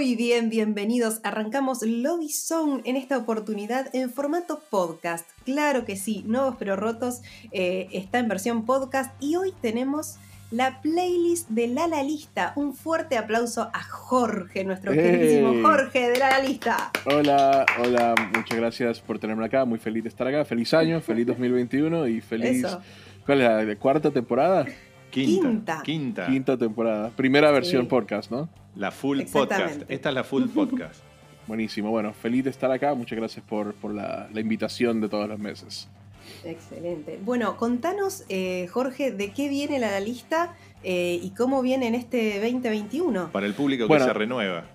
Muy bien, bienvenidos. Arrancamos Lobby Song en esta oportunidad en formato podcast. Claro que sí, Nuevos pero Rotos eh, está en versión podcast y hoy tenemos la playlist de Lala Lista. Un fuerte aplauso a Jorge, nuestro ¡Hey! queridísimo Jorge de Lala Lista. Hola, hola, muchas gracias por tenerme acá, muy feliz de estar acá, feliz año, feliz 2021 y feliz... Eso. ¿Cuál es la cuarta temporada? Quinta. Quinta. Quinta. Quinta temporada, primera versión Sí. podcast, ¿no? La full podcast. Esta es la full podcast. Buenísimo, bueno, feliz de estar acá, muchas gracias por, por la, la invitación de todos los meses. Excelente. Bueno, contanos, eh, Jorge, de qué viene Lala Lista eh, y cómo viene en este 2021. Para el público Bueno. que se renueva.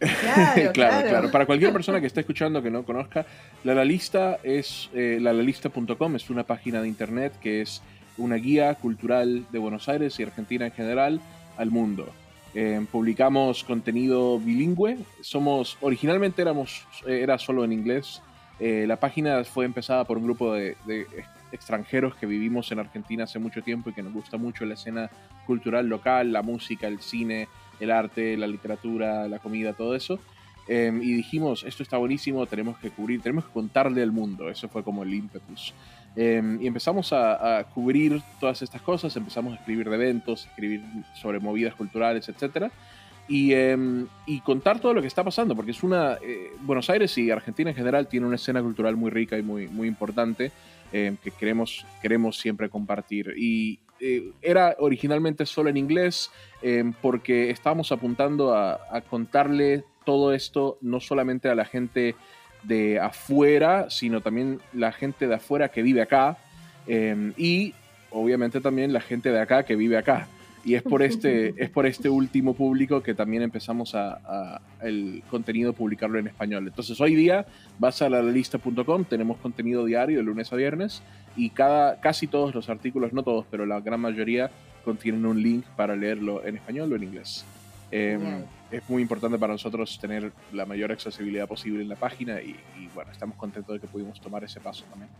Claro, claro, claro. Para cualquier persona que esté escuchando que no conozca, La La Lista es eh, lalalista.com, es una página de internet que es una guía cultural de Buenos Aires y Argentina en general al mundo. Eh, publicamos contenido bilingüe. Somos originalmente éramos eh, era solo en inglés. Eh, la página fue empezada por un grupo de, de ex- extranjeros que vivimos en Argentina hace mucho tiempo y que nos gusta mucho la escena cultural local, la música, el cine, el arte, la literatura, la comida, todo eso. Eh, y dijimos, esto está buenísimo, tenemos que cubrir, tenemos que contarle al mundo. Eso fue como el ímpetus. Eh, y empezamos a, a cubrir todas estas cosas, empezamos a escribir de eventos, escribir sobre movidas culturales, etc. Y, eh, y contar todo lo que está pasando, porque es una... eh, Buenos Aires y Argentina en general tiene una escena cultural muy rica y muy, muy importante eh, que queremos, queremos siempre compartir. Y eh, era originalmente solo en inglés, porque estábamos apuntando a, a contarle todo esto no solamente a la gente de afuera, sino también la gente de afuera que vive acá eh, y obviamente también la gente de acá que vive acá. Y es por este, es por este último público que también empezamos a, a- el contenido publicarlo en español. Entonces hoy día vas a la lista.com, tenemos contenido diario de lunes a viernes y cada, casi todos los artículos, no todos, pero la gran mayoría contienen un link para leerlo en español o en inglés. Eh, Genial. Es muy importante para nosotros tener la mayor accesibilidad posible en la página y, y, bueno, estamos contentos de que pudimos tomar ese paso también.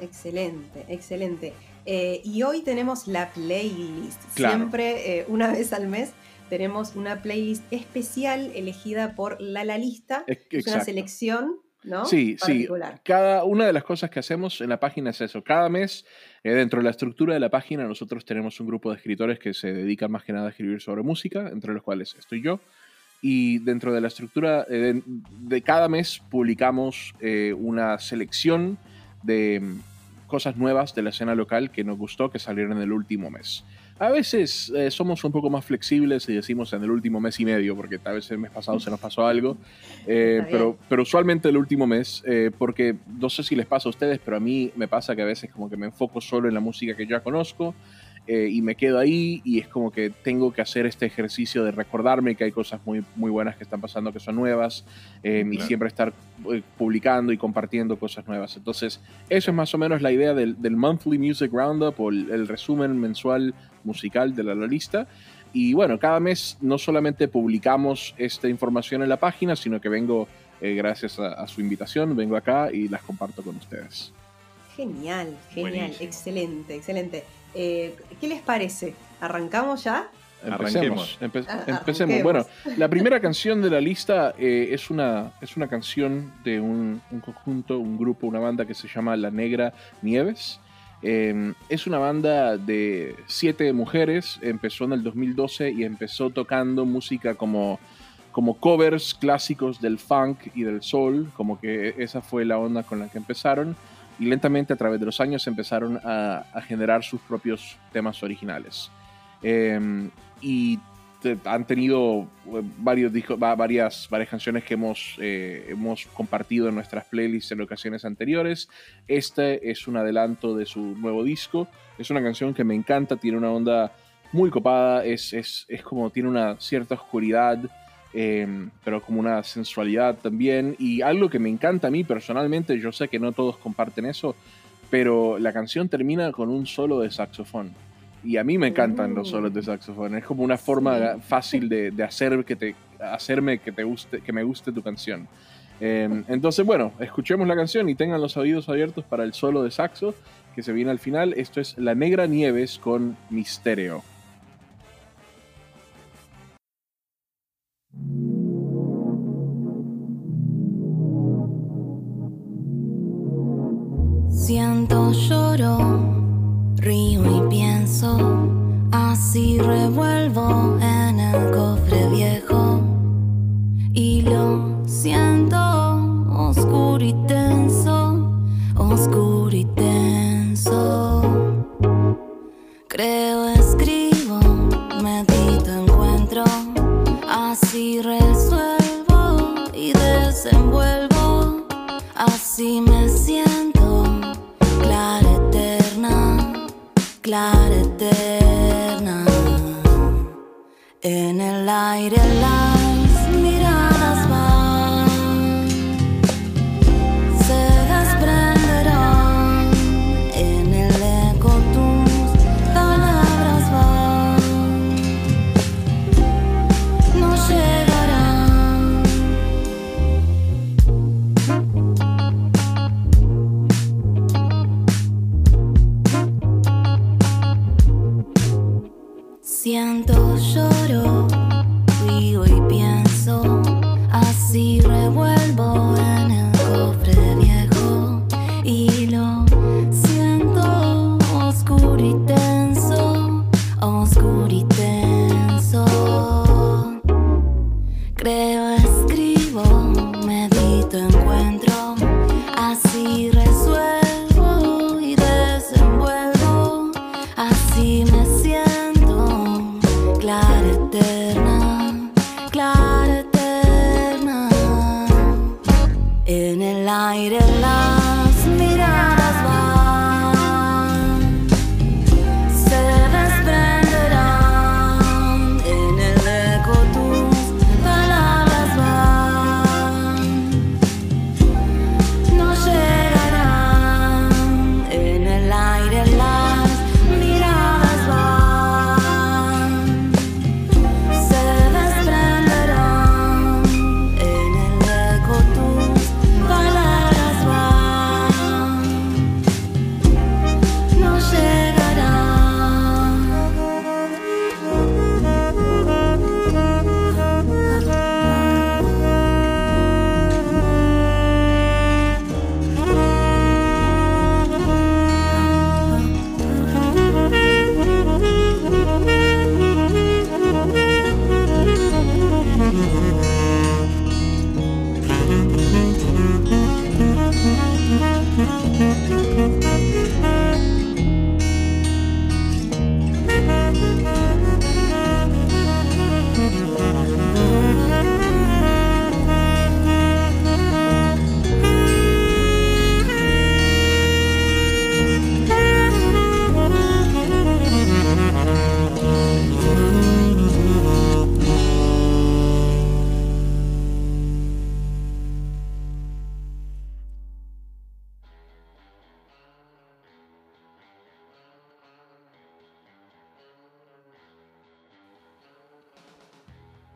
Excelente, excelente. Eh, y hoy tenemos la playlist. Claro. Siempre, eh, una vez al mes, tenemos una playlist especial elegida por La La Lista. Es una selección, ¿no? Sí, sí. Cada una de las cosas que hacemos en la página es eso. Cada mes, eh, dentro de la estructura de la página, nosotros tenemos un grupo de escritores que se dedican más que nada a escribir sobre música, entre los cuales estoy yo. Y dentro de la estructura eh, de, cada mes publicamos eh, una selección de mm, cosas nuevas de la escena local que nos gustó que salieron en el último mes. A veces eh, somos un poco más flexibles y decimos en el último mes y medio, porque tal vez el mes pasado se nos pasó algo, eh, pero, pero usualmente el último mes, eh, porque no sé si les pasa a ustedes, pero a mí me pasa que a veces como que me enfoco solo en la música que ya conozco eh, y me quedo ahí y es como que tengo que hacer este ejercicio de recordarme que hay cosas muy, muy buenas que están pasando que son nuevas eh, y Claro. siempre estar eh, publicando y compartiendo cosas nuevas. Entonces, eso es más o menos la idea del, del Monthly Music Roundup o el, el resumen mensual musical de la lista. Y bueno, cada mes no solamente publicamos esta información en la página, sino que vengo, eh, gracias a, a su invitación, vengo acá y las comparto con ustedes. Genial, genial, Buenísimo. excelente, excelente. Eh, ¿Qué les parece? ¿Arrancamos ya? Empecemos. Empe- Ah, empecemos. arranquemos. Bueno, la primera canción de la lista eh, es, una, es una canción de un, un conjunto, un grupo, una banda que se llama La Negra Nieves. Eh, es una banda de siete mujeres, empezó en el 2012 y empezó tocando música como, como covers clásicos del funk y del soul, como que esa fue la onda con la que empezaron. Y lentamente a través de los años empezaron a, generar sus propios temas originales. Eh, y han tenido eh, varios discos, va- varias, varias canciones que hemos, eh, hemos compartido en nuestras playlists en ocasiones anteriores. Este es un adelanto de su nuevo disco. Es una canción que me encanta, tiene una onda muy copada, es, es, es como tiene una cierta oscuridad, eh, pero como una sensualidad también. Y algo que me encanta a mí personalmente, yo sé que no todos comparten eso, pero la canción termina con un solo de saxofón. Y a mí me encantan los solos de saxofón. Es como una forma fácil de, de hacer que te, hacerme que, te guste, que me guste tu canción. Eh, entonces, bueno, escuchemos la canción y tengan los oídos abiertos para el solo de saxo que se viene al final. Esto es La Negra Nieves con Misterio.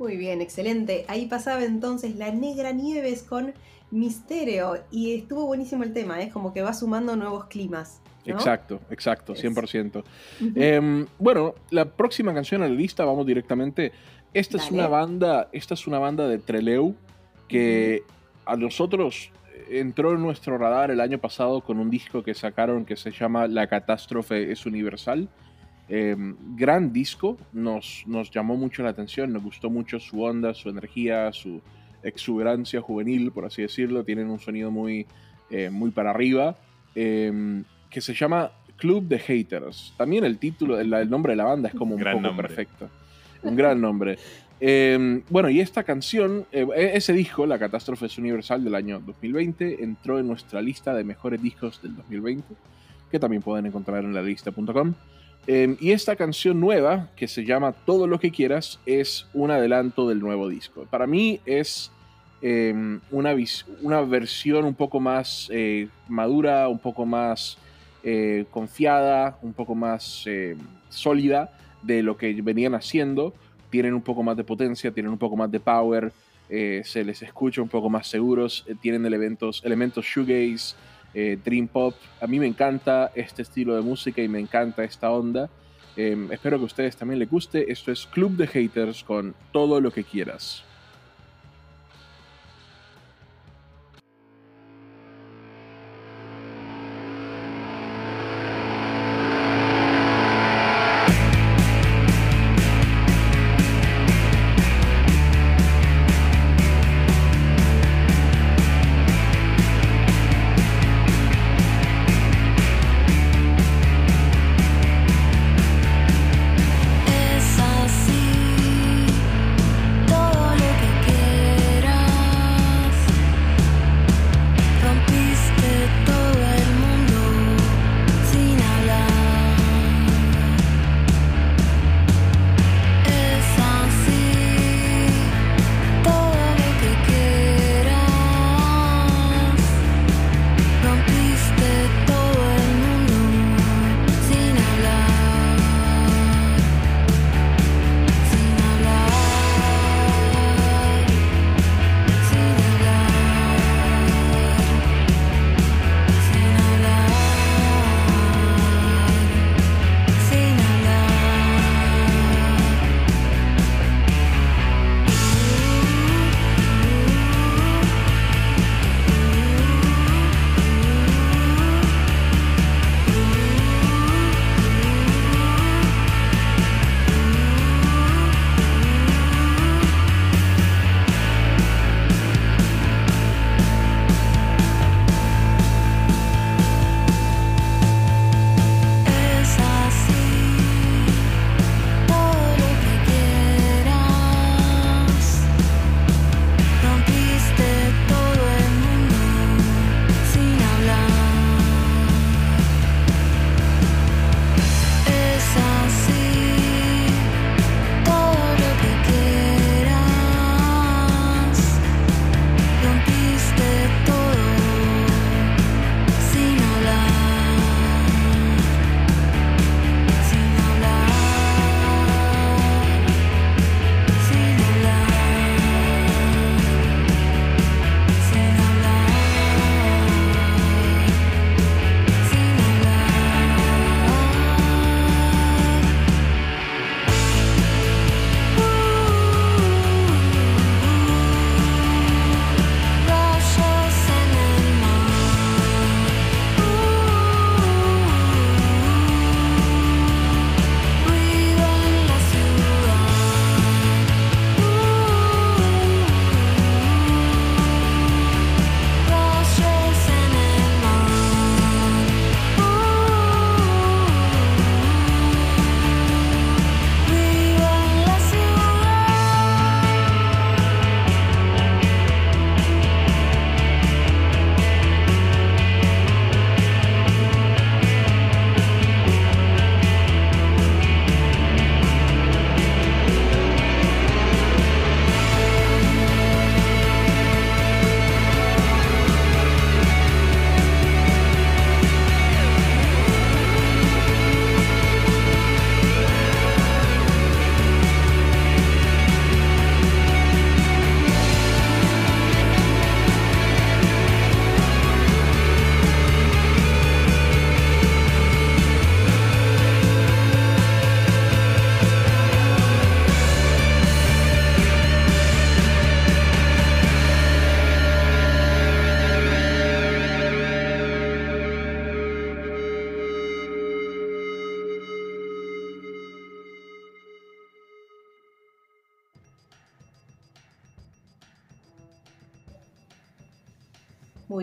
Muy bien, excelente. Ahí pasaba entonces la Negra Nieves con Misterio y estuvo buenísimo el tema, es como que va sumando nuevos climas. ¿no? Exacto, exacto, Es- 100%. Em, bueno, la próxima canción a la lista, vamos directamente. Esta es una banda, esta es una banda de Treleu que a nosotros entró en nuestro radar el año pasado con un disco que sacaron que se llama La catástrofe es universal. Em, gran disco, nos, nos llamó mucho la atención, nos gustó mucho su onda, su energía, su exuberancia juvenil, por así decirlo. Tienen un sonido muy, eh, muy para arriba, em, que se llama Club de Haters. También el título, el, el nombre de la banda es como un Gran poco nombre. perfecto. Un gran nombre. Eh, bueno, y esta canción, eh, ese disco, La Catástrofe es Universal del año 2020, entró en nuestra lista de mejores discos del 2020, que también pueden encontrar en la lista.com. Eh, y esta canción nueva, que se llama Todo lo que quieras, es un adelanto del nuevo disco. Para mí es eh, una, una versión un poco más eh, madura, un poco más eh, confiada, un poco más eh, sólida de lo que venían haciendo. Tienen un poco más de potencia, tienen un poco más de power, eh, se les escucha un poco más seguros, tienen elementos, elementos shoegaze, eh, dream pop. A mí me encanta este estilo de música y me encanta esta onda. Eh, espero que a ustedes también les guste. Esto es Club de Haters con todo lo que quieras.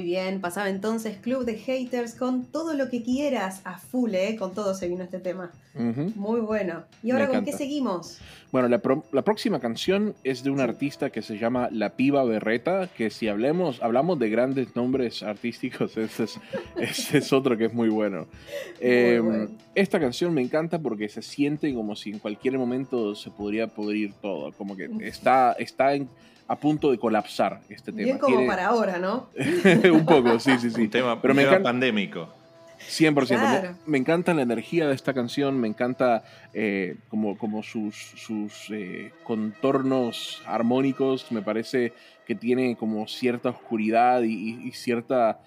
Muy bien, pasaba entonces Club de Haters con todo lo que quieras a full, ¿eh? Con todo se vino este tema. Ujú. Muy bueno. ¿Y ahora Me con qué seguimos? Bueno, la, pro- la próxima canción es de un artista que se llama La Piba Berreta, que si hablemos, hablamos de grandes nombres artísticos, ese es, ese es otro que es muy bueno. Eh, bueno. Esta canción me encanta porque se siente como si en cualquier momento se podría pudrir todo, como que está, está en- a punto de colapsar este tema. Bien como para ahora, ¿no? un poco, sí, sí, sí. Un tema, Pero un me tema encanta- pandémico. 100%. Claro. Me, me encanta la energía de esta canción, me encanta eh, como, como sus, sus eh, contornos armónicos, me parece que tiene como cierta oscuridad y, y- y cierta,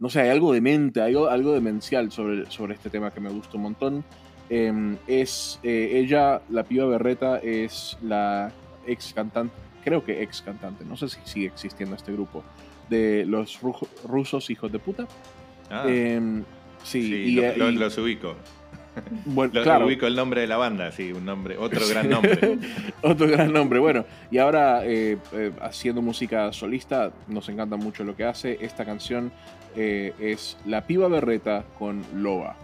no sé, hay algo demente, hay algo, algo demencial sobre, sobre este tema que me gusta un montón. Eh, es eh, ella, la piba Berreta, es la ex cantante, creo que ex cantante, no sé si sigue existiendo este grupo, de los rusos hijos de puta. Ah, Em, sí, sí, y, lo- eh, y- los ubico. bueno, Lo- claro, Ubico el nombre de la banda, sí, un nombre, otro gran nombre. otro gran nombre. Bueno, y ahora eh, eh, haciendo música solista, nos encanta mucho lo que hace. Esta canción es La Piba Berreta con Loba.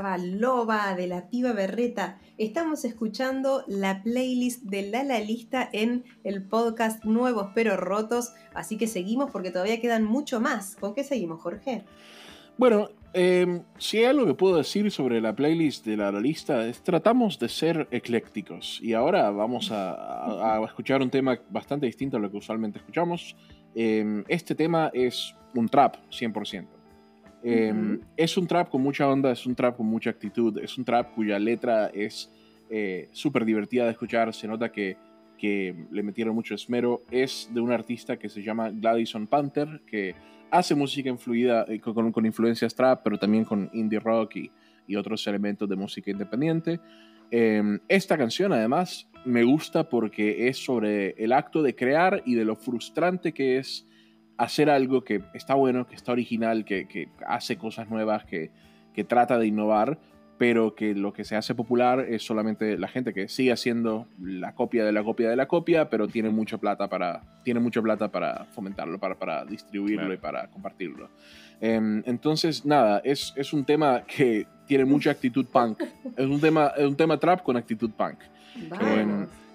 Loba de la piba berreta. Estamos escuchando la playlist de La La Lista en el podcast Nuevos pero Rotos, así que seguimos porque todavía quedan mucho más. ¿Con qué seguimos, Jorge? Bueno, eh, si hay algo que puedo decir sobre la playlist de la lista es tratamos de ser eclécticos y ahora vamos a, escuchar un tema bastante distinto a lo que usualmente escuchamos. Eh, este tema es un trap 100%. Eh, Ujú. Es un trap con mucha onda, es un trap con mucha actitud, es un trap cuya letra es eh, súper divertida de escuchar, se nota que, que le metieron mucho esmero. Es de un artista que se llama Gladison Panther, que hace música influida eh, con, con- influencias trap, pero también con indie rock y, y otros elementos de música independiente. Eh, esta canción además me gusta porque es sobre el acto de crear y de lo frustrante que es hacer algo que está bueno, que está original, que, que hace cosas nuevas, que, que trata de innovar, pero que lo que se hace popular es solamente la gente que sigue haciendo la copia de la copia de la copia, pero tiene mucha plata para, tiene mucha plata para fomentarlo, para, para distribuirlo Claro. y para compartirlo. Em, entonces, nada, es, es un tema que tiene mucha actitud punk. Es un tema, es un tema trap con actitud punk.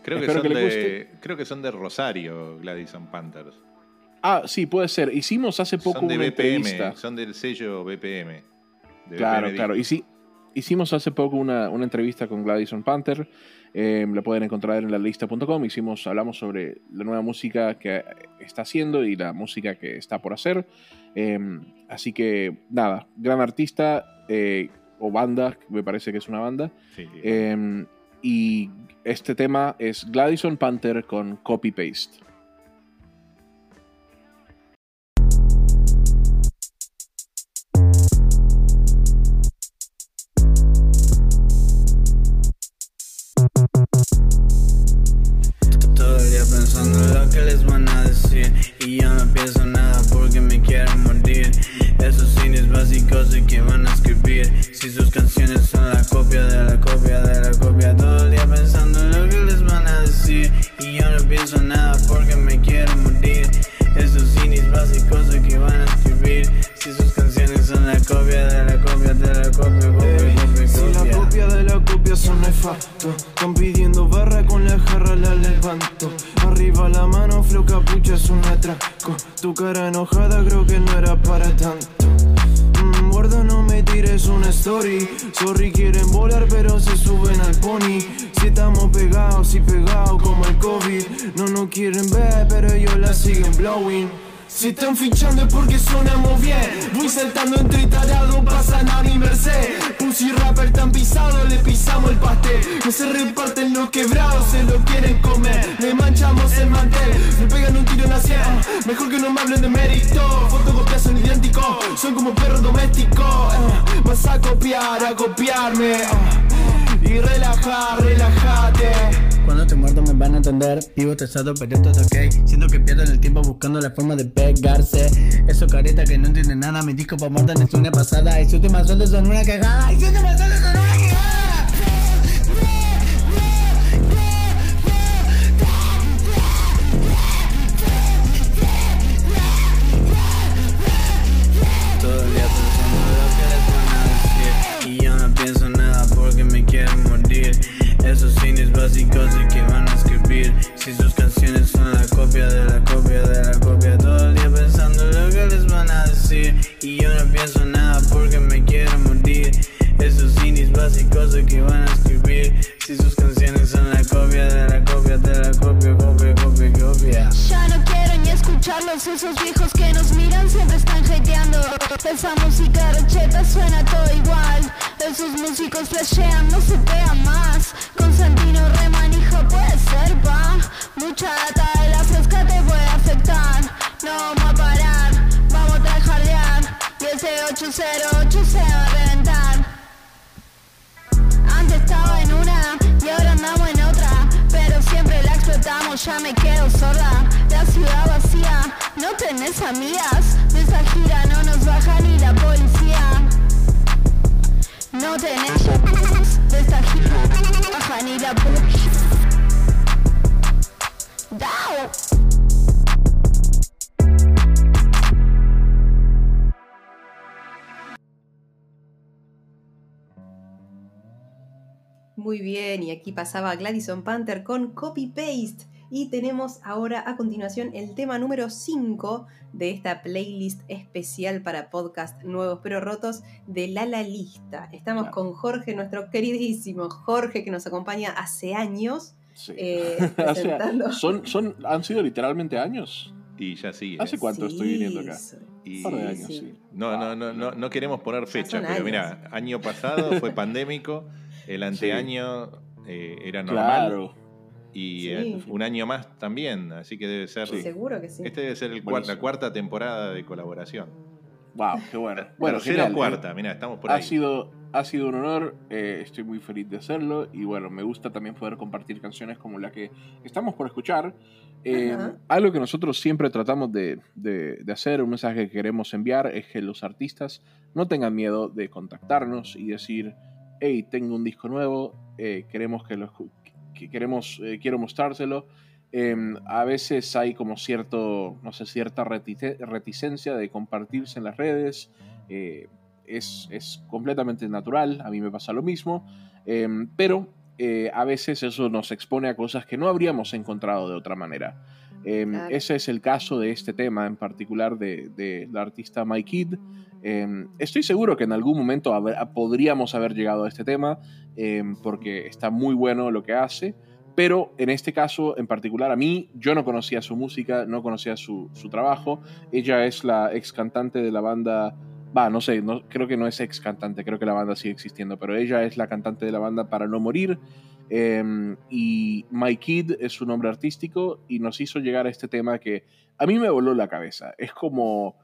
Creo que, son que de, creo que son de Rosario, Gladison Panthers. Ah, sí, puede ser. Hicimos hace poco Son de una BPM, entrevista. son del sello BPM. de Claro, BPM claro. Y sí, hicimos hace poco una, una entrevista con Gladison Panther. eh, la pueden encontrar en la lista.com. Hicimos, hablamos sobre la nueva música que está haciendo y la música que está por hacer. Eh, así que, nada, gran artista eh, o banda, me parece que es una banda. Sí. Eh, y este tema es Gladison Panther con Copy Paste. Esos cines básicos que van a escribir. Si sus canciones son la copia de la copia de la copia. Todo el día pensando en lo que les van a decir. Y yo no pienso nada porque me quiero morir. Esos cines básicos que van a escribir. Si sus canciones son la copia de la copia de la copia, copia olfato. Están pidiendo barra con la jarra, la levanto. Arriba la mano, flow capucha es un atraco. Tu cara enojada creo que no era para tanto. Mm, Guarda, no me tires una story. Sorry, quieren volar, pero se suben al pony. Si estamos pegados y pegados como el COVID. No nos quieren ver, pero ellos la siguen blowing. Si están fichando es porque sonamos bien. Voy saltando entre tarados, pasan a mi merced. Pussy rapper tan pisado, le pisamos el pastel. No se reparten los quebrados, se lo quieren comer. Le manchamos el mantel, me pegan un tiro en la sien. Mejor que no me hablen de mérito. Fotocopias son idénticos, son como perros domésticos. Eh, Vas a copiar, a copiarme. eh, Y relajar, relájate. Cuando te muerto me van a entender. Vivo estresado pero todo ok. Siento que pierdo el tiempo buscando la forma de pegarse. Eso careta que no entiende nada Mi disco pa' muerta es una pasada. Y su última sueldo son una cagada Y su última sueldo son una cagada básicos de que van a escribir. Si sus canciones son la copia de la copia de la copia. Todo el día pensando lo que les van a decir. Y yo no pienso nada porque me quieren morir. Esos cines básicos de que van a escribir. Si sus canciones son la copia de la copia de la copia, escucharlos, esos viejos que nos miran siempre están hateando. Esa música recheta suena todo igual. Esos músicos flashean, no se pegan más. Constantino remanija puede ser, pa. Mucha data de la fresca te puede afectar. No vamos a parar, vamos a trajardear. Y ese 808 se va a reventar. Ya me quedo sorda. La ciudad vacía, no tenés amigas. De esa gira no nos baja ni la policía. No tenés. De esta gira no nos baja ni la policía. Muy bien, y aquí pasaba Gladison Panther con Copy Paste. Y tenemos ahora a continuación el tema número 5 de esta playlist especial para podcast nuevos pero rotos de La La Lista. Estamos Claro. con Jorge, nuestro queridísimo Jorge, que nos acompaña hace años. Sí. eh, O sea, son, son, han sido literalmente años. Y ya sigue. ¿Hace cuánto estoy viniendo acá? Sí, Y- Un par de años, sí. sí. No, no, no, no, no queremos poner fecha, pero años. mira, año pasado fue pandémico, el anteaño eh, era normal Claro. Y Sí. eh, un año más también, así que debe ser. Seguro que sí. Este debe ser el cuar- Buenísimo. la cuarta temporada de colaboración. Wow, qué bueno. Bueno, o cuarta, mira, estamos por ha ahí. sido, ha sido un honor, eh, estoy muy feliz de hacerlo y bueno, me gusta también poder compartir canciones como la que estamos por escuchar. Eh, algo que nosotros siempre tratamos de, de- de hacer, un mensaje que queremos enviar es que los artistas no tengan miedo de contactarnos y decir, hey, tengo un disco nuevo, eh, queremos que lo escu- que queremos, eh, quiero mostrárselo. Eh, a veces hay como cierto, no sé, cierta retice- reticencia de compartirse en las redes. eh, es, es completamente natural, a mí me pasa lo mismo, eh, pero eh, a veces eso nos expone a cosas que no habríamos encontrado de otra manera. Claro. Ese es el caso de este tema en particular de, de la artista My Kid. Eh, estoy seguro que en algún momento haber- podríamos haber llegado a este tema eh, porque está muy bueno lo que hace. Pero en este caso en particular a mí, yo no conocía su música, no conocía su, su trabajo. Ella es la ex cantante de la banda, va, no sé, no, creo que no es ex cantante, creo que la banda sigue existiendo, pero ella es la cantante de la banda Para No Morir. eh, y My Kid es su nombre artístico y nos hizo llegar a este tema que a mí me voló la cabeza. Es como,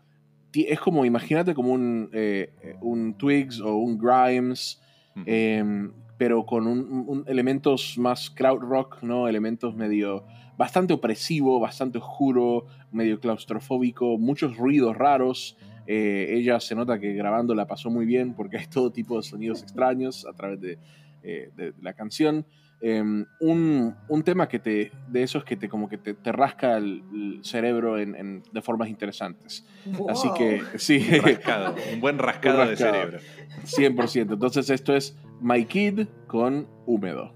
es como imagínate como un, eh, un Twigs o un Grimes eh, pero con un- un- elementos más crowd rock, ¿no? Elementos medio bastante opresivo, bastante oscuro, medio claustrofóbico, muchos ruidos raros. Eh, ella se nota que grabando la pasó muy bien porque hay todo tipo de sonidos extraños a través de, eh, de la canción. Eh, un, un tema que te, de esos que te como que te, te rasca el, el cerebro en, en- de formas interesantes. Así que sí, Un rascado, un buen rascado, Un de cerebro. 100%. Entonces esto es My Kid con Húmedo.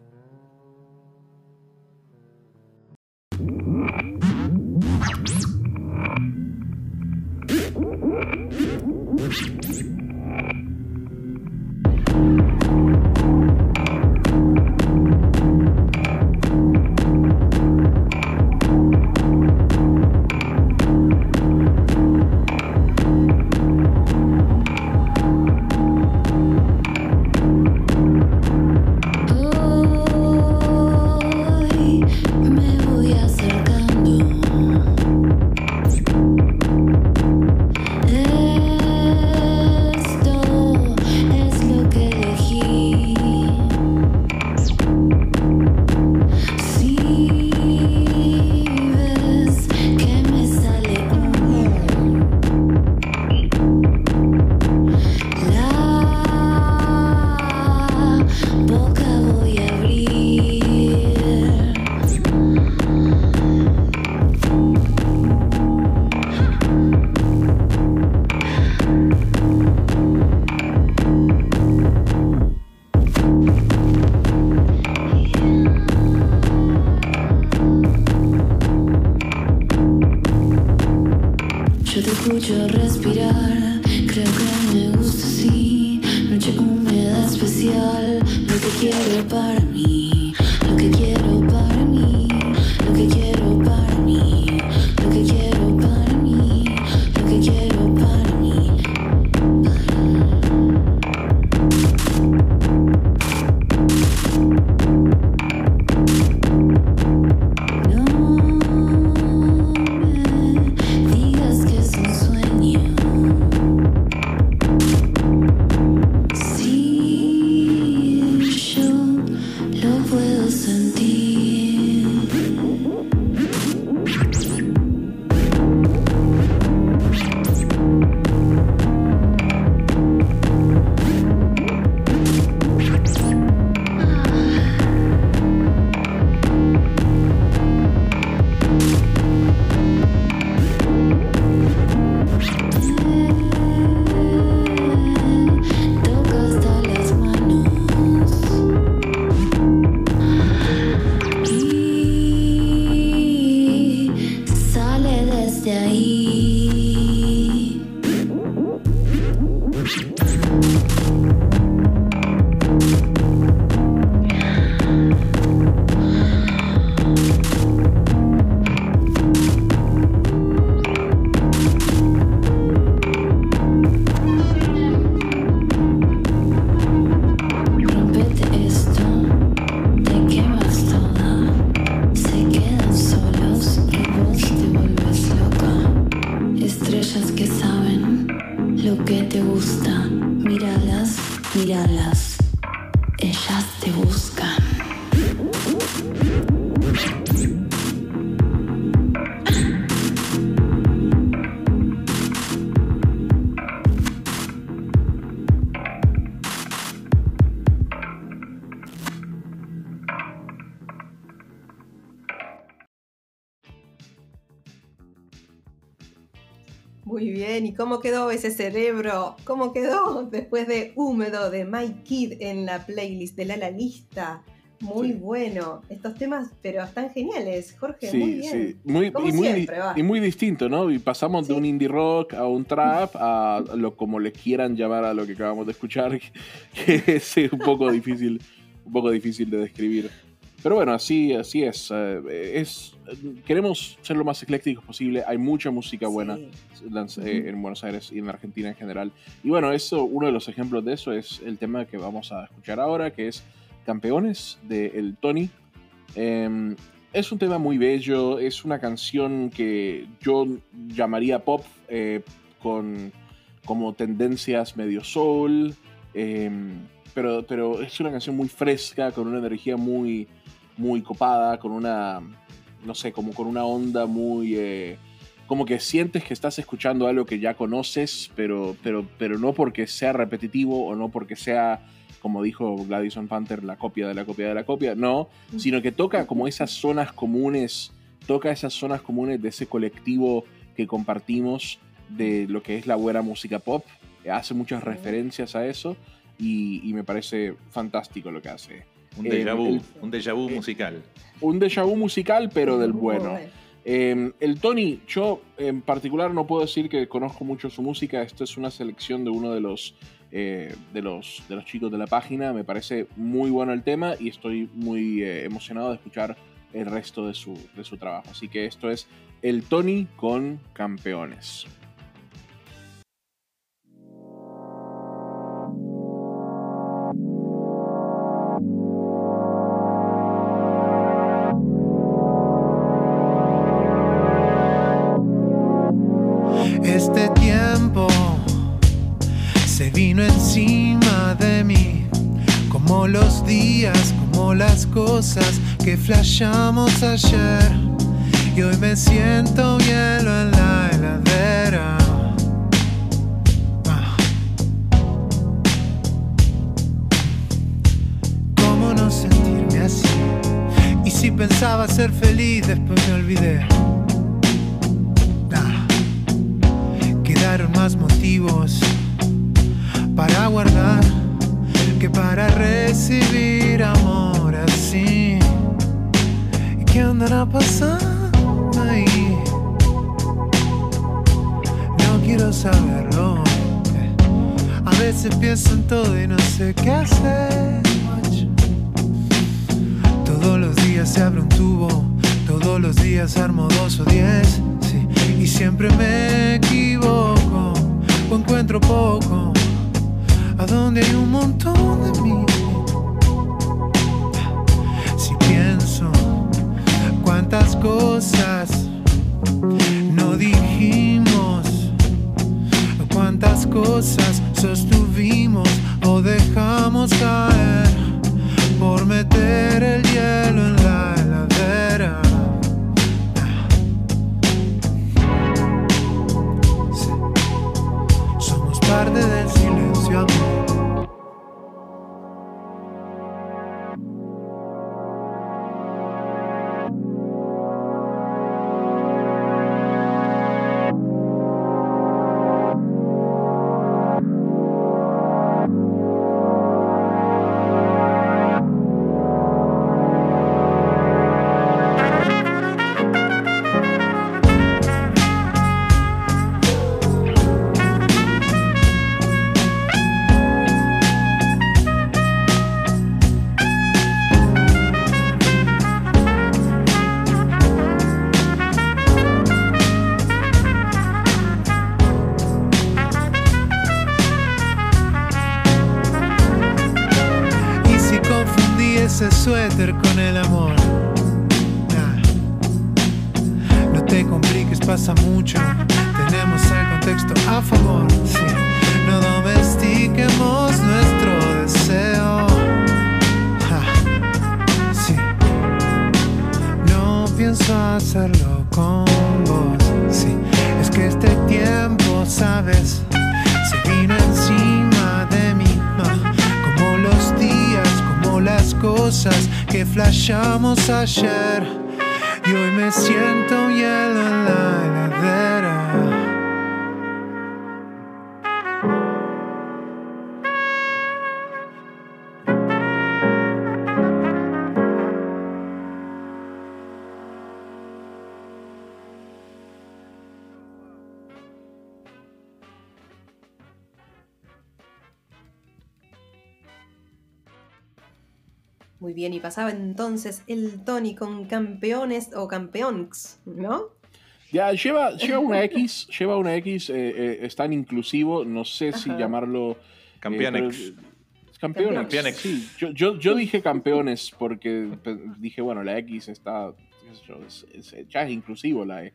Cómo quedó ese cerebro? ¿Cómo quedó después de Húmedo de My Kid en la playlist de la, la lista? Muy Sí. bueno. Estos temas, pero están geniales, Jorge. Sí, muy bien. sí. Muy, Como y, muy, siempre, va. y muy distinto, ¿no? Y pasamos de un indie rock a un trap, a lo como le quieran llamar a lo que acabamos de escuchar, que es un poco difícil, un poco difícil de describir. Pero bueno, así, así es. eh, es. Queremos ser lo más eclécticos posible. Hay mucha música buena Sí. en Buenos Aires y en Argentina en general. Y bueno, eso, uno de los ejemplos de eso es el tema que vamos a escuchar ahora, que es Campeones de El Tony. Em, es un tema muy bello, es una canción que yo llamaría pop eh, con como tendencias medio soul, em, pero, pero es una canción muy fresca, con una energía muy, muy copada, con una, no sé, como con una onda muy... eh, como que sientes que estás escuchando algo que ya conoces, pero, pero, pero no porque sea repetitivo o no porque sea, como dijo Gladys Panther, la copia de la copia de la copia, no, sino que toca como esas zonas comunes, toca esas zonas comunes de ese colectivo que compartimos de lo que es la buena música pop, hace muchas referencias a eso. y, y me parece fantástico lo que hace. Un Eh, déjà vu, el- un déjà vu eh, musical. Un déjà vu musical, pero del bueno. Bueno. Eh, el Tony, yo en particular no puedo decir que conozco mucho su música. Esto es una selección de uno de los, eh, de los, de los chicos de la página. Me parece muy bueno el tema y estoy muy eh, emocionado de escuchar el resto de su, de su trabajo. Así que esto es el Tony con campeones. Que flashamos ayer. Y hoy me siento hielo en la heladera. Ah. ¿Cómo no sentirme así? Y si pensaba ser feliz, después me olvidé. Veces pienso en todo y no sé qué hacer. Todos los días se abre un tubo, todos los días armo dos o diez. sí, y siempre me equivoco o encuentro poco. A donde hay un montón de mí. Si pienso cuántas cosas no dijimos, cuántas cosas sostuvimos dejamos caer por meter el flashamos Muy bien, y pasaba entonces el Tony con campeones o campeons, ¿no? Ya, lleva, lleva una X, lleva una X, eh, eh, es tan inclusivo, no sé si llamarlo... eh, Campeonex. pero- campeones. Campeones. Sí, yo, yo, yo dije campeones porque pe- dije, bueno, la X está, qué sé yo, es- es- ya es inclusivo la E,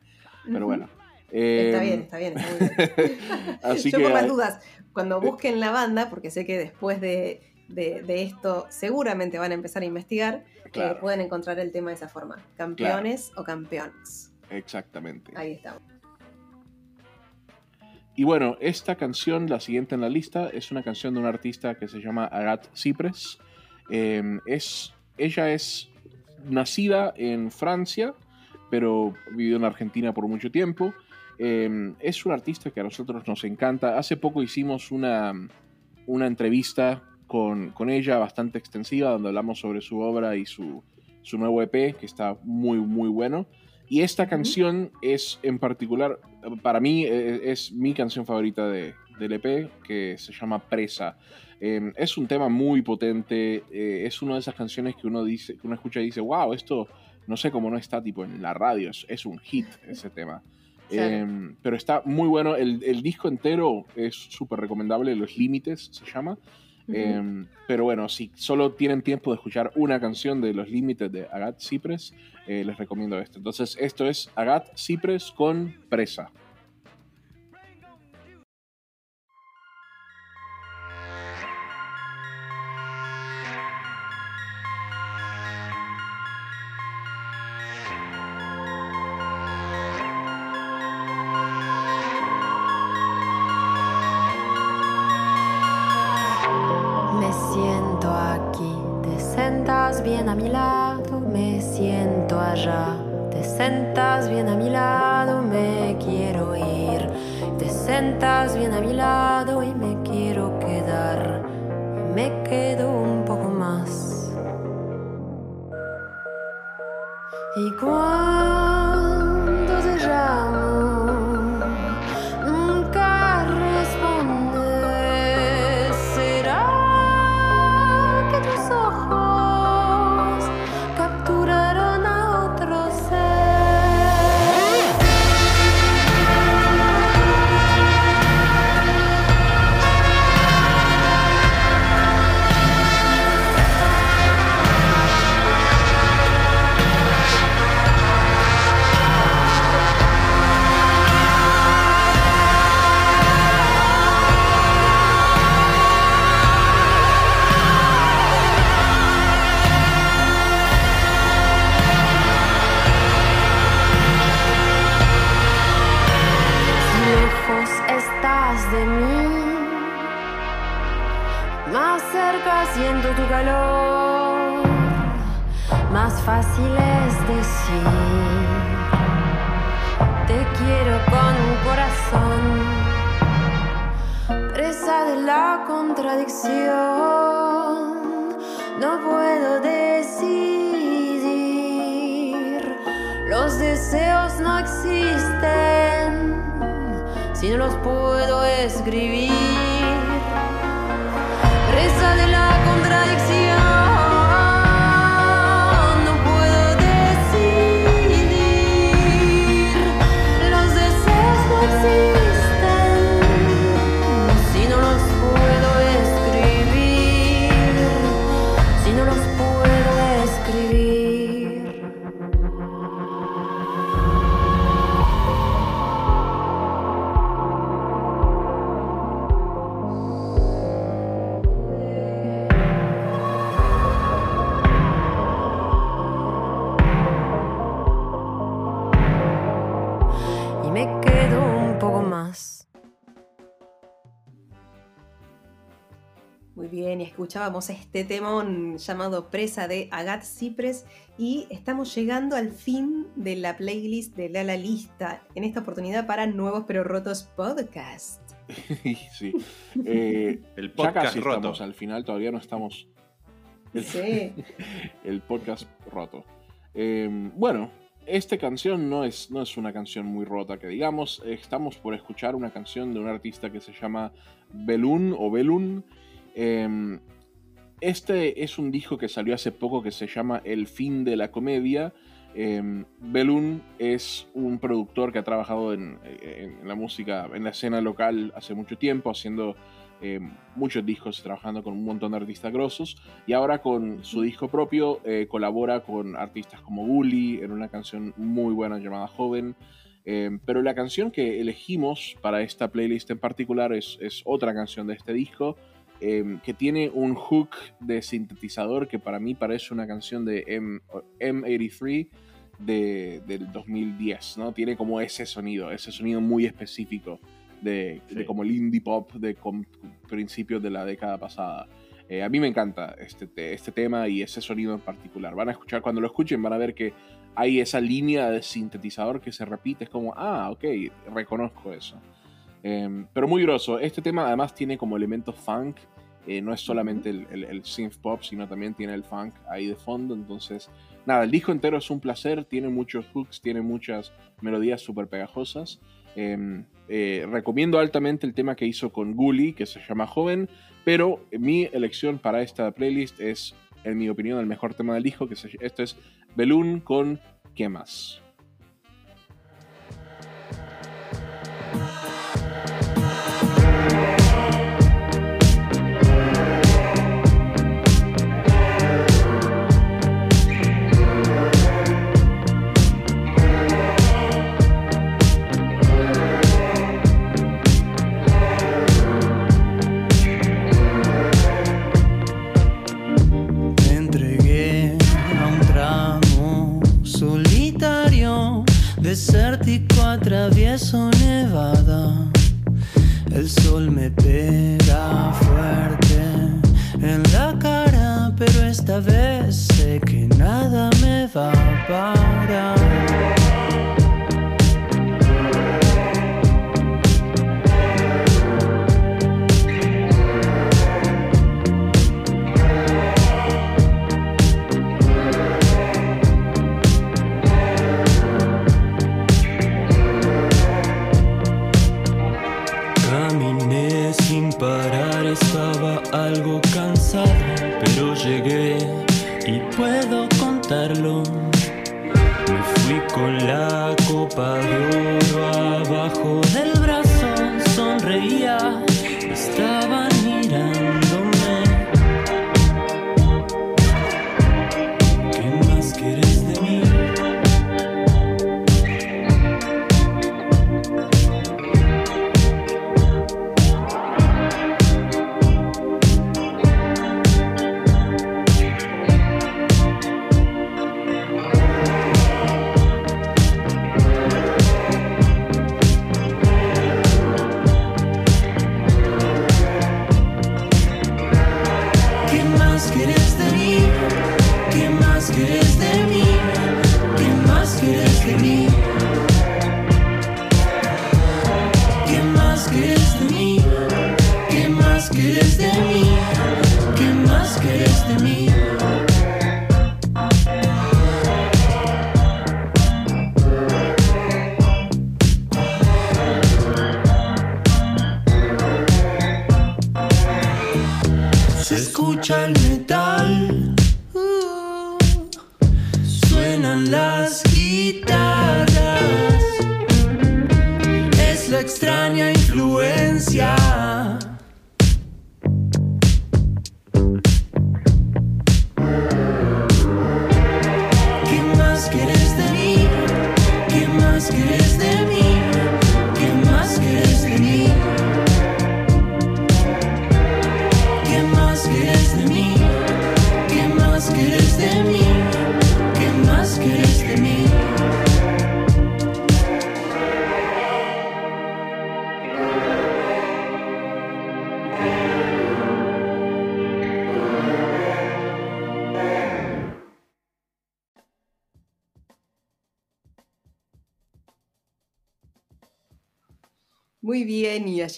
pero bueno. Está Eh, bien, está bien, está muy bien. Así Yo que por las dudas, cuando busquen la banda, porque sé que después de, de- de esto seguramente van a empezar a investigar, eh, Claro. pueden encontrar el tema de esa forma. Campeones o campeones. Exactamente. Ahí estamos. Y bueno, esta canción, la siguiente en la lista, es una canción de un artista que se llama Agat Cypress. Eh, es, ella es nacida en Francia, pero vivió en Argentina por mucho tiempo. Eh, es un artista que a nosotros nos encanta. Hace poco hicimos una, una entrevista con, con ella bastante extensiva, donde hablamos sobre su obra y su, su nuevo EP, que está muy, muy bueno. Y esta canción es en particular, para mí, eh, es mi canción favorita de, del EP, que se llama Presa. Eh, es un tema muy potente, eh, es una de esas canciones que uno, dice, que uno escucha y dice, wow, esto no sé cómo no está tipo en la radio, es, es un hit ese tema. Eh, pero está muy bueno, el, el disco entero es súper recomendable, Los Límites se llama. Eh, pero bueno, si solo tienen tiempo de escuchar una canción de Los Límites de Agat Cypress, eh, les recomiendo esto. Entonces, esto es Agat Cypress con Presa. Cerca siento tu calor, más fácil es decir, te quiero con un corazón, presa de la contradicción, no puedo decidir, los deseos no existen si no los puedo escribir. De la contradicción, escuchábamos este temón llamado Presa de Agat Cypress y estamos llegando al fin de la playlist de La La Lista, en esta oportunidad para Nuevos Pero Rotos Podcast. sí. Eh, El ya podcast casi roto. estamos al final, todavía no estamos. El, Sí. el podcast roto. Eh, bueno, esta canción no es, no es una canción muy rota, que digamos. Estamos por escuchar una canción de un artista que se llama Belun o Belun. Eh, este es un disco que salió hace poco que se llama El fin de la comedia. Eh, Belun es un productor que ha trabajado en, en la música, en la escena local hace mucho tiempo, haciendo eh, muchos discos, trabajando con un montón de artistas grosos. Y ahora con su disco propio eh, colabora con artistas como Bully en una canción muy buena llamada Joven. Eh, pero la canción que elegimos para esta playlist en particular es, es otra canción de este disco eh, que tiene un hook de sintetizador que para mí parece una canción de M, M83 de, del 2010, ¿no? Tiene como ese sonido, ese sonido muy específico de, como el indie pop de principios de la década pasada. Eh, a mí me encanta este, te- este tema y ese sonido en particular. Van a escuchar, cuando lo escuchen, van a ver que hay esa línea de sintetizador que se repite. Es como, ah, ok, reconozco eso. Eh, pero muy grosso. Este tema además tiene como elementos funk eh, no es solamente el, synth pop, sino también tiene el funk ahí de fondo. Entonces, nada, el disco entero es un placer, tiene muchos hooks, tiene muchas melodías súper pegajosas. Eh, eh, recomiendo altamente el tema que hizo con Gully, que se llama Joven, pero mi elección para esta playlist es, en mi opinión, el mejor tema del disco, que esto es Belún con ¿Qué más?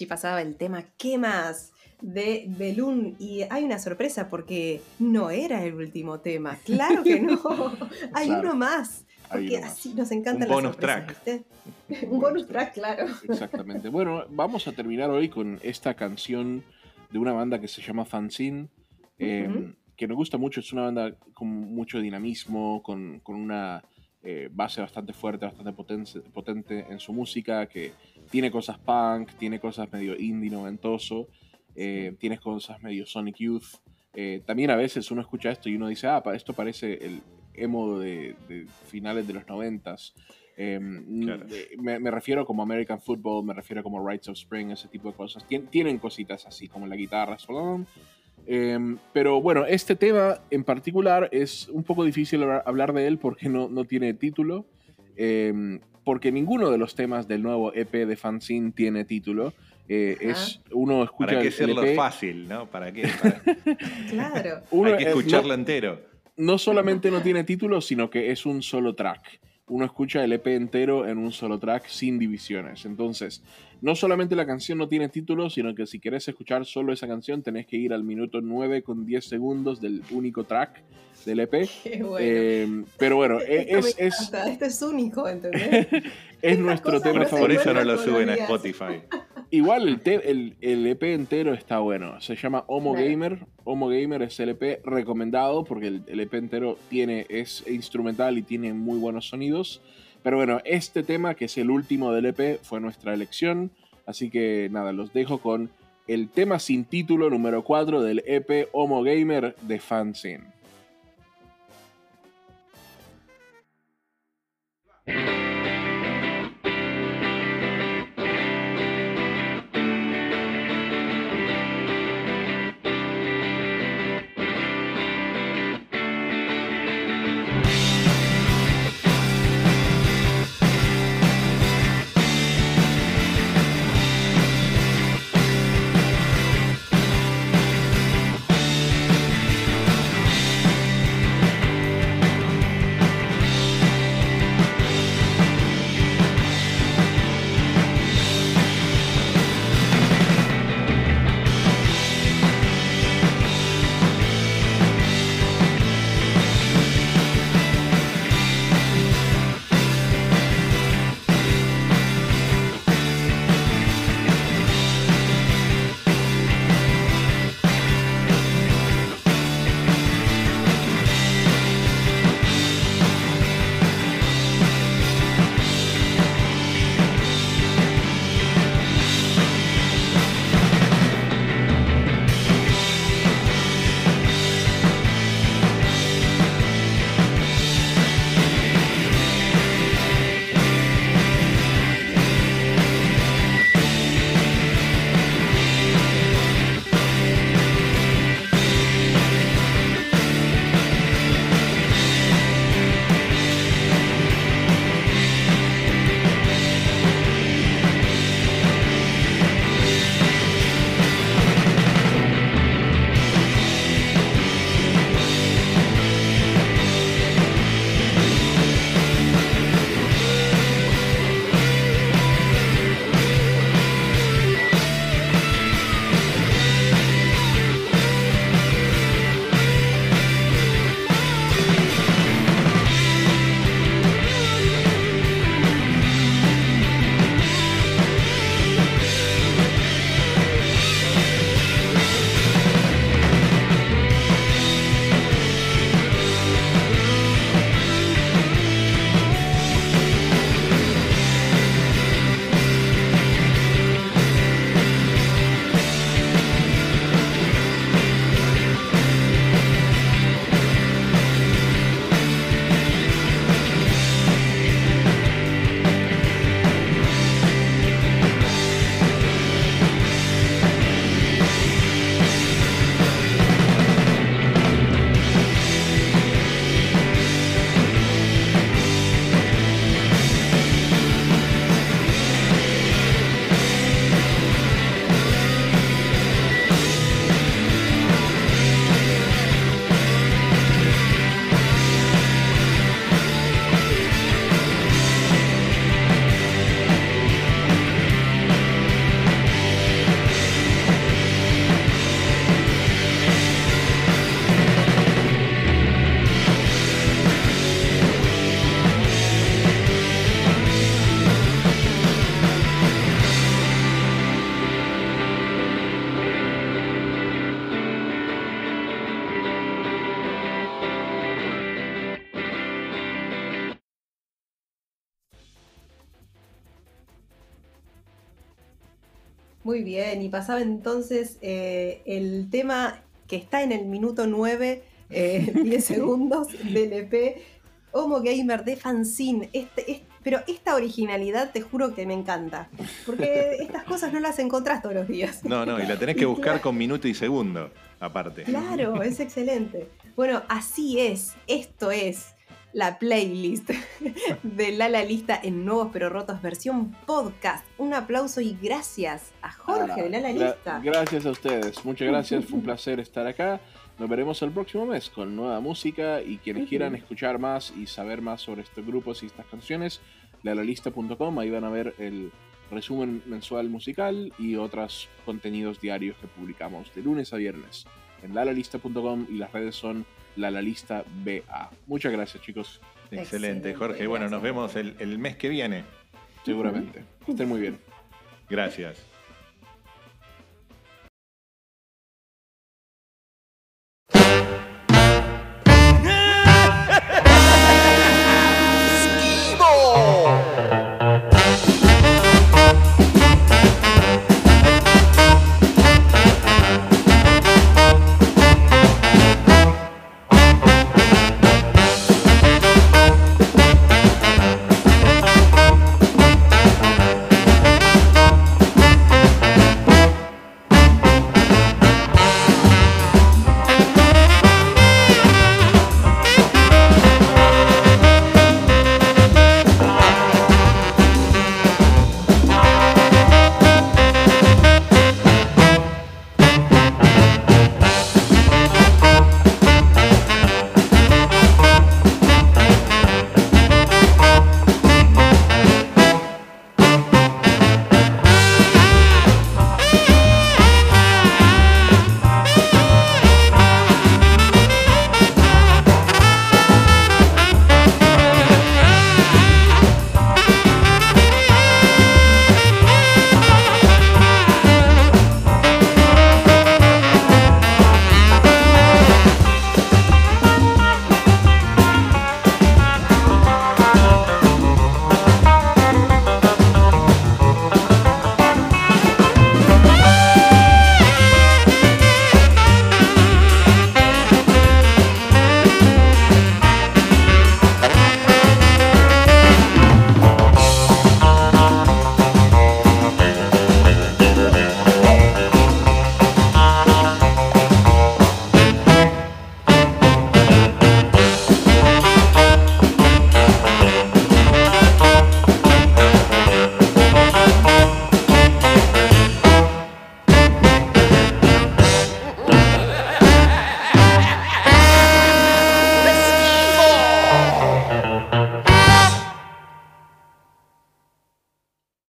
Allí pasaba el tema ¿Qué más? de Belún. Y hay una sorpresa porque no era el último tema. Claro que no. hay Claro. uno más. Porque uno más. así nos encantan Un las bonus ¿viste? Un bonus track, claro. Exactamente. Bueno, vamos a terminar hoy con esta canción de una banda que se llama Fanzine, eh, que nos gusta mucho. Es una banda con mucho dinamismo, con, con una eh, base bastante fuerte, bastante potente, potente en su música, que tiene cosas punk, tiene cosas medio indie noventoso, eh, tiene cosas medio Sonic Youth. Eh, también a veces uno escucha esto y uno dice, ah, esto parece el emo de, de finales de los noventas. Eh, Claro. me, me refiero como American Football, me refiero como Rights of Spring, ese tipo de cosas. Tien- tienen cositas así, como la guitarra, solón. Eh, pero bueno, este tema en particular es un poco difícil hablar- hablar de él porque no, no tiene título. eh, porque ninguno de los temas del nuevo EP de Fanzine tiene título. Eh, es, uno escucha ¿Para qué hacerlo EP, fácil, no? ¿Para qué? Para- Claro. uno, Hay que no- escucharlo entero. no solamente no tiene título, sino que es un solo track. uno escucha el EP entero en un solo track sin divisiones. Entonces, no solamente la canción no tiene título, sino que si querés escuchar solo esa canción tenés que ir al minuto 9 con 10 segundos del único track del EP. Qué bueno. Eh, pero bueno, Esto es, me es, encanta, Esto es único, ¿entendés? es nuestro tema no se Por favorito. eso no lo suben a. Spotify. Igual el, te- el, el EP entero está bueno. Se llama Homo Claro. Gamer. Homo Gamer es el EP recomendado porque el, el EP entero tiene, es instrumental y tiene muy buenos sonidos. Pero bueno, este tema, que es el último del EP, fue nuestra elección. Así que nada, los dejo con el tema sin título número 4 del EP Homo Gamer de Fanzine. Bye. Muy bien, y pasaba entonces eh, el tema que está en el minuto 9, eh, 10 segundos del EP, Homo Gamer de Fanzine. Este, es- pero esta originalidad te juro que me encanta, porque estas cosas no las encontrás todos los días. No, no, y la tenés que buscar con minuto y segundo, aparte. Claro, es excelente. Bueno, así es, esto es la playlist de Lala Lista en Nuevos Pero Rotos versión podcast. Un aplauso y gracias a Jorge de Lala Gra- Lista. Gracias a ustedes, muchas gracias, fue un placer estar acá. nos veremos el próximo mes con nueva música y quienes quieran escuchar más y saber más sobre estos grupos y estas canciones, lalalista.com, ahí van a ver el resumen mensual musical y otros contenidos diarios que publicamos de lunes a viernes en lalalista.com y las redes son lalalista BA. Muchas gracias chicos, Excelente, Excelente, Jorge. Bueno, nos vemos el, el mes que viene. seguramente. Que estén muy bien. Gracias.